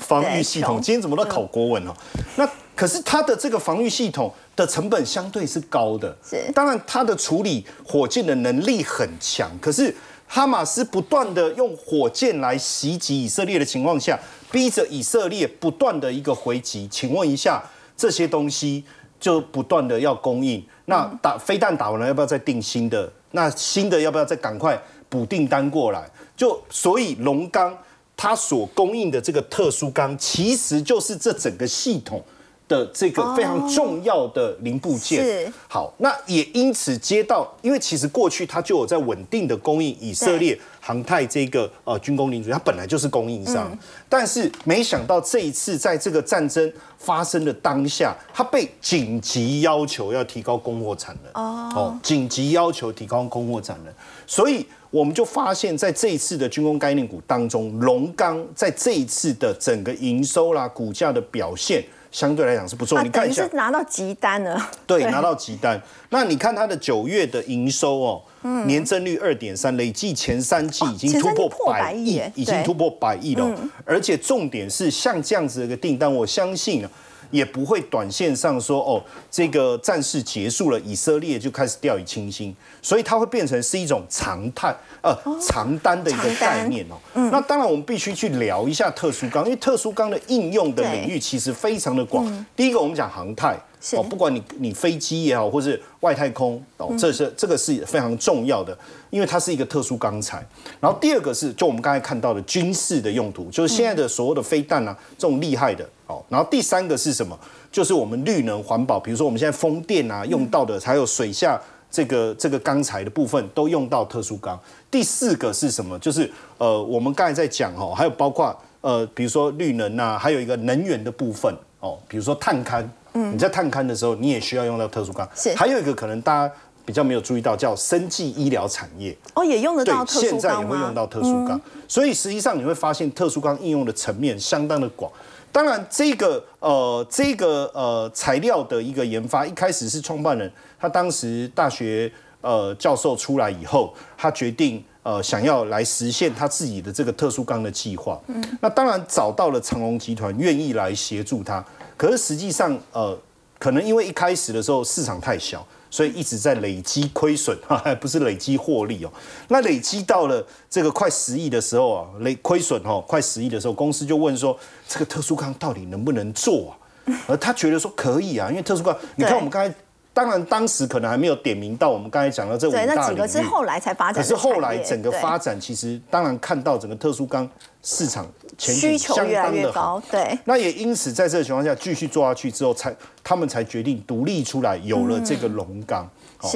防御系统。今天怎么都考国文哦？那可是它的这个防御系统的成本相对是高的。是，当然它的处理火箭的能力很强。可是哈马斯不断的用火箭来袭击以色列的情况下，逼着以色列不断的一个回击。请问一下，这些东西就不断的要供应，那打飞弹打完了，要不要再定新的？那新的要不要再赶快？补订单过来，就所以龙钢它所供应的这个特殊钢，其实就是这整个系统的这个非常重要的零部件。是好，那也因此接到，因为其实过去它就有在稳定的供应以色列航太这个呃军工零组件，它本来就是供应商，但是没想到这一次在这个战争发生的当下，它被紧急要求要提高供货产能。哦，紧急要求提高供货产能，所以。我们就发现，在这一次的军工概念股当中，龙钢在这一次的整个营收啦、股价的表现，相对来讲是不错。你看一下，是拿到急单了。对，拿到急单。那你看它的九月的营收哦，年增率二点三，累计前三季已经突破百亿，已经突破百亿了。而且重点是，像这样子的一个订单，我相信啊。也不会短线上说哦，这个战事结束了，以色列就开始掉以轻心，所以它会变成是一种常态呃长单的一个概念哦。那当然我们必须去聊一下特殊钢，因为特殊钢的应用的领域其实非常的广。第一个我们讲航太。哦，不管你你飞机也好，或是外太空哦，这是这个是非常重要的，因为它是一个特殊钢材。然后第二个是，就我们刚才看到的军事的用途，就是现在的所有的飞弹啊，这种厉害的哦。然后第三个是什么？就是我们绿能环保，比如说我们现在风电啊用到的，还有水下这个这个钢材的部分都用到特殊钢。第四个是什么？就是呃，我们刚才在讲哦，还有包括呃，比如说绿能啊，还有一个能源的部分哦，比如说碳勘。你在探勘的时候，你也需要用到特殊钢。是，还有一个可能大家比较没有注意到，叫生技医疗产业。哦，也用得到特殊钢现在也会用到特殊钢，所以实际上你会发现特殊钢应用的层面相当的广。当然，这个呃这个呃材料的一个研发，一开始是创办人他当时大学呃教授出来以后，他决定呃想要来实现他自己的这个特殊钢的计划。嗯，那当然找到了长隆集团愿意来协助他。可是实际上，呃，可能因为一开始的时候市场太小，所以一直在累积亏损，哈，还不是累积获利哦。那累积到了这个快十亿的时候啊，累亏损哦，快十亿的时候，公司就问说，这个特殊钢到底能不能做啊？而他觉得说可以啊，因为特殊钢，你看我们刚才。当然，当时可能还没有点名到我们刚才讲的这五大领域。那几个是后来才发展。可是后来整个发展，其实当然看到整个特殊钢市场前景相当的高。对。那也因此在这个情况下继续做下去之后，才他们才决定独立出来，有了这个龙钢，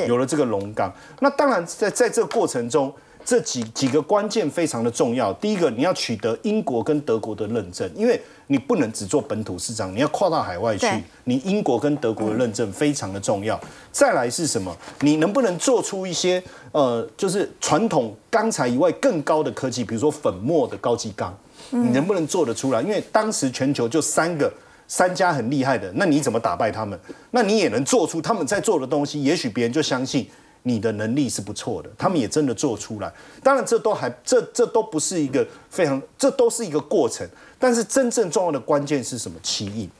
有了这个龙钢。那当然在在这个过程中。这几几个关键非常的重要。第一个，你要取得英国跟德国的认证，因为你不能只做本土市场，你要跨到海外去。你英国跟德国的认证非常的重要。再来是什么？你能不能做出一些呃，就是传统钢材以外更高的科技，比如说粉末的高级钢，你能不能做得出来？因为当时全球就三个三家很厉害的，那你怎么打败他们？那你也能做出他们在做的东西，也许别人就相信。你的能力是不错的，他们也真的做出来。当然，这都还这这都不是一个非常，这都是一个过程。但是真正重要的关键是什么？奇异，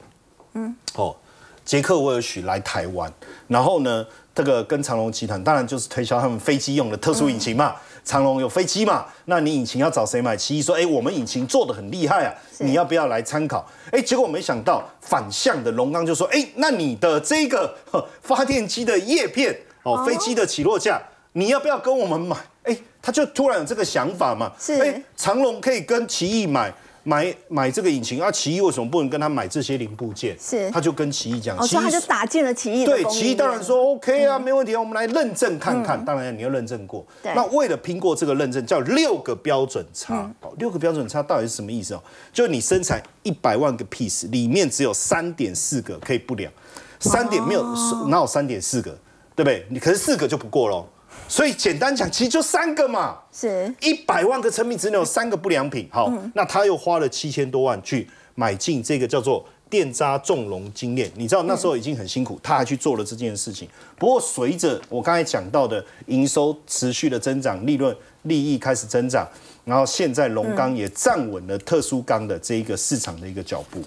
嗯，哦，杰克威尔许来台湾，然后呢，这个跟长隆集团，当然就是推销他们飞机用的特殊引擎嘛。长隆有飞机嘛？那你引擎要找谁买？奇异说，哎，我们引擎做的很厉害啊，你要不要来参考？哎，结果我没想到反向的龙刚就说，哎，那你的这个发电机的叶片。哦，飞机的起落架，你要不要跟我们买？哎，他就突然有这个想法嘛。是，哎，长龙可以跟奇异买买买这个引擎，啊，奇异为什么不能跟他买这些零部件？是，他就跟奇异讲，所以他就打进了奇异。对，奇异当然说 OK 啊，没问题啊，我们来认证看看。当然你要认证过。那为了拼过这个认证，叫六个标准差。六个标准差到底是什么意思哦？就你生产一百万个 piece，里面只有三点四个可以不良，三点没有，哪有三点四个？对不对？你可是四个就不过喽，所以简单讲，其实就三个嘛。是，一百万个成品只能有三个不良品。好，那他又花了七千多万去买进这个叫做电渣重容精炼。你知道那时候已经很辛苦，他还去做了这件事情。不过随着我刚才讲到的营收持续的增长，利润利益开始增长，然后现在龙钢也站稳了特殊钢的这一个市场的一个脚步。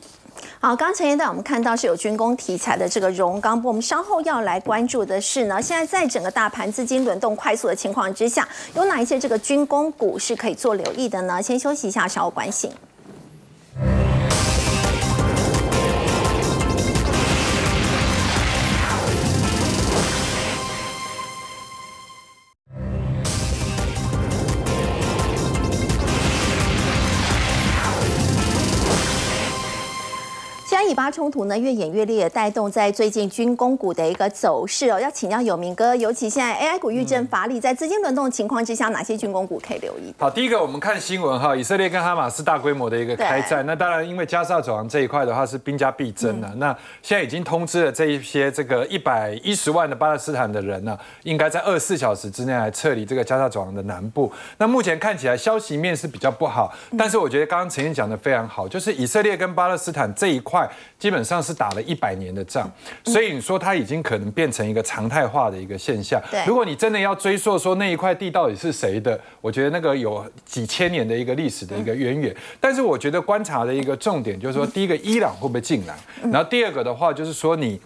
好，刚陈燕带我们看到是有军工题材的这个荣钢，我们稍后要来关注的是呢，现在在整个大盘资金轮动快速的情况之下，有哪一些这个军工股是可以做留意的呢？先休息一下，稍后关心。以巴冲突呢越演越烈，带动在最近军工股的一个走势哦。要请教有明哥，尤其现在 AI 股遇震乏力，在资金轮动的情况之下，哪些军工股可以留意？好，第一个我们看新闻哈，以色列跟哈马斯大规模的一个开战。那当然，因为加沙走廊这一块的话是兵家必争的。那现在已经通知了这一些这个一百一十万的巴勒斯坦的人呢，应该在二十四小时之内来撤离这个加沙走廊的南部。那目前看起来消息面是比较不好，但是我觉得刚刚陈燕讲的非常好，就是以色列跟巴勒斯坦这一块基本上是。打了一百年的仗，所以你说它已经可能变成一个常态化的一个现象。如果你真的要追溯说那一块地到底是谁的，我觉得那个有几千年的一个历史的一个渊源。但是我觉得观察的一个重点就是说，第一个伊朗会不会进来，然后第二个的话就是说你。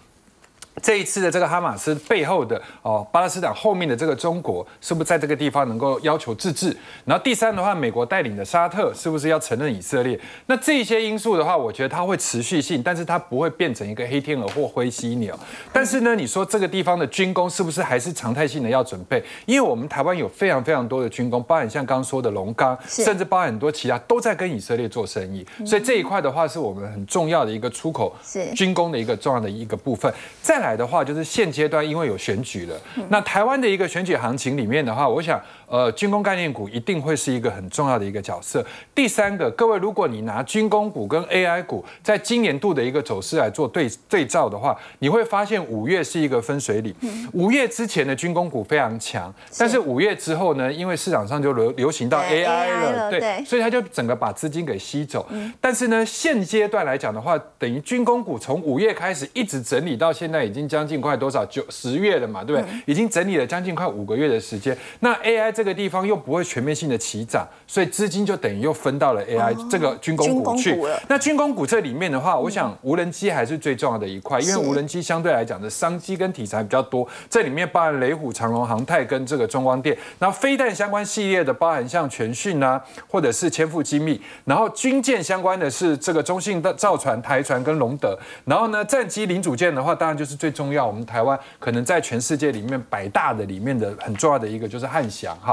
这一次的这个哈马斯背后的哦，巴勒斯坦后面的这个中国是不是在这个地方能够要求自治？然后第三的话，美国带领的沙特是不是要承认以色列？那这些因素的话，我觉得它会持续性，但是它不会变成一个黑天鹅或灰犀鸟。但是呢，你说这个地方的军工是不是还是常态性的要准备？因为我们台湾有非常非常多的军工，包含像刚刚说的龙钢，甚至包含很多其他都在跟以色列做生意，所以这一块的话是我们很重要的一个出口军工的一个重要的一个部分。再来的话，就是现阶段因为有选举了，那台湾的一个选举行情里面的话，我想，呃，军工概念股一定会是一个很重要的一个角色。第三个，各位，如果你拿军工股跟 AI 股在今年度的一个走势来做对对照的话，你会发现五月是一个分水岭。五月之前的军工股非常强，但是五月之后呢，因为市场上就流流行到 AI 了，对，所以它就整个把资金给吸走。但是呢，现阶段来讲的话，等于军工股从五月开始一直整理到现在。已经将近快多少九十月了嘛，对不对？已经整理了将近快五个月的时间。那 AI 这个地方又不会全面性的起涨，所以资金就等于又分到了 AI 这个军工股去。那军工股这里面的话，我想无人机还是最重要的一块，因为无人机相对来讲的商机跟题材比较多。这里面包含雷虎、长龙航太跟这个中光电，然后飞弹相关系列的包含像全讯啊，或者是千富精密，然后军舰相关的是这个中信的造船、台船跟龙德，然后呢战机零组件的话，当然就是最重要。我们台湾可能在全世界里面百大的里面的很重要的一个就是汉翔哈。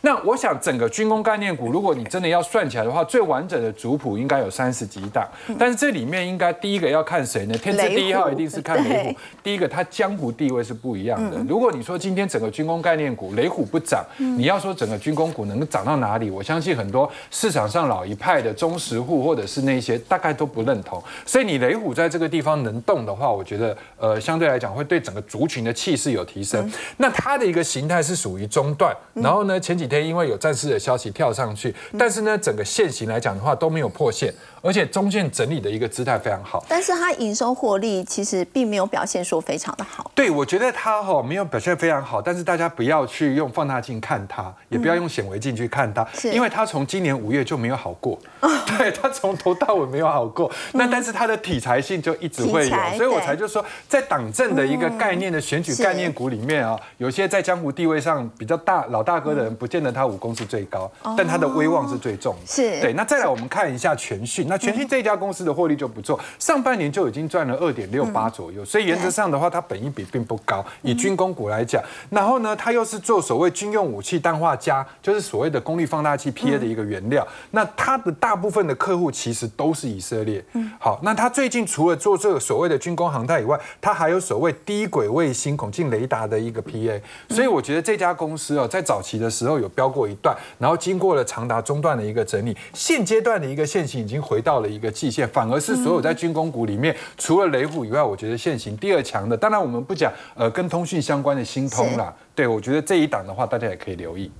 那我想整个军工概念股，如果你真的要算起来的话，最完整的族谱应该有三十几档，但是这里面应该第一个要看谁呢？天字第一号一定是看雷虎。第一个它江湖地位是不一样的。如果你说今天整个军工概念股雷虎不涨，你要说整个军工股能涨到哪里？我相信很多市场上老一派的忠实户或者是那些大概都不认同。所以你雷虎在这个地方能动的话，我觉得呃相对来讲会对整个族群的气势有提升。那它的一个形态是属于中段，然后呢前几天因为有战事的消息跳上去，但是呢整个线型来讲的话都没有破线，而且中线整理的一个姿态非常好。但是它营收获利其实并没有表现说非常的好。对，我觉得它哈没有表现非常好，但是大家不要去用放大镜看它，也不要用显微镜去看它，因为它从今年五月就没有好过。对，它从头到尾没有好过。那但是它的题材性就一直会有，所以我才就说，在党政的一个概念的选举概念股里面啊，有些在江湖地位上比较大老大哥的人，不见得他武功是最高，但他的威望是最重的。是对。那再来我们看一下全讯，那全新这家公司的获利就不错，上半年就已经赚了二点六八左右，所以原则上的话，它本益比并不高。以军工股来讲，然后呢，它又是做所谓军用武器氮化镓，就是所谓的功率放大器 PA 的一个原料。那它的大部分的客户其实都是以色列。好，那它最近除了做这个所谓的军工航太以外，它还有所谓低轨卫星孔径雷达的一个 PA。所以我觉得这家公司哦，在早期的时候有标过一段，然后经过了长达中段的一个整理，现阶段的一个线型已经回到了一个季线，反而是所有在军工股里面，除了雷虎以外，我觉得现行第二强的。当然我们不讲呃跟通讯相关的新通啦，对我觉得这一档的话，大家也可以留意。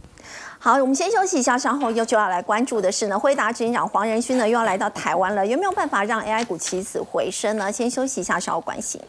好，我们先休息一下，稍后又就要来关注的是呢，辉达执行长黄仁勋呢又要来到台湾了，有没有办法让 AI 股起死回生呢？先休息一下，稍后关心。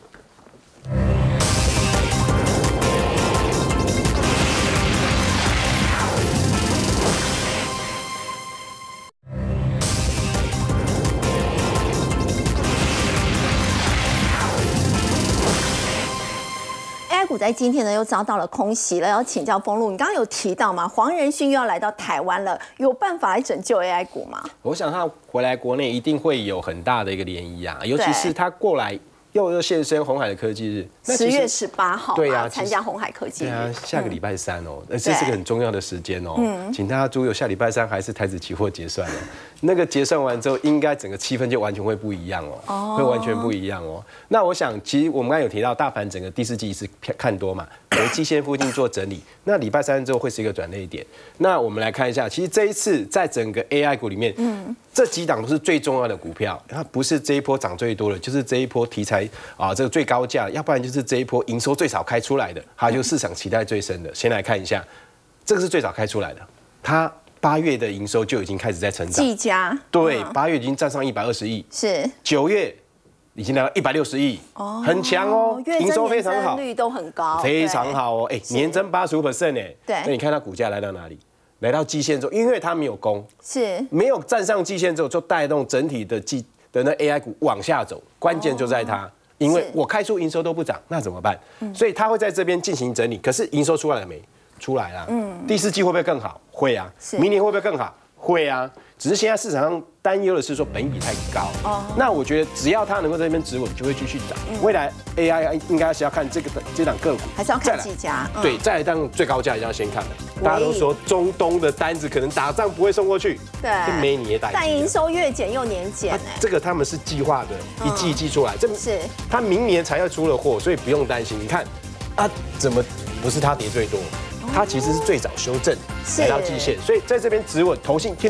股在今天呢又遭到了空袭了，要请教封路，你刚刚有提到嘛？黄仁勋又要来到台湾了，有办法来拯救 AI 股吗？我想他回来国内一定会有很大的一个涟漪啊，尤其是他过来又又现身红海的科技日，十月十八号对啊，参加红海科技日，对啊，下个礼拜三哦，这是个很重要的时间哦，嗯请大家注意，下礼拜三还是台子期货结算哦。那个结算完之后，应该整个气氛就完全会不一样哦，会完全不一样哦。那我想，其实我们刚才有提到，大盘整个第四季是看多嘛，回基线附近做整理。那礼拜三之后会是一个转捩点。那我们来看一下，其实这一次在整个 AI 股里面，嗯，这几档都是最重要的股票。它不是这一波涨最多的，就是这一波题材啊，这个最高价，要不然就是这一波营收最少开出来的，还有就是市场期待最深的。先来看一下，这个是最早开出来的，它。八月的营收就已经开始在成长，技嘉对，八月已经站上一百二十亿，是。九月已经来到一百六十亿，哦，很强哦，营收非常好，率都很高，非常好哦，哎，年增八十五 percent 哎，对，那你看它股价来到哪里？来到季线之后，因为它没有攻，是。没有站上季线之后，就带动整体的季的那 AI 股往下走，关键就在它，因为我开出营收都不涨，那怎么办？所以它会在这边进行整理，可是营收出来了没？出来了，嗯，第四季会不会更好？会啊，明年会不会更好？会啊，只是现在市场上担忧的是说本益比太高。哦，那我觉得只要它能够在那边止稳，就会继续涨。未来 AI 应该是要看这个这档个股，还是要看几家？对，再来当最高价一定要先看的。大家都说中东的单子可能打仗不会送过去，对，没你也打。但营收越减又年减，这个他们是计划的，一季一季出来，这是他明年才要出了货，所以不用担心。你看啊，怎么不是他跌最多？它其实是最早修正来到季线，所以在这边止稳投信。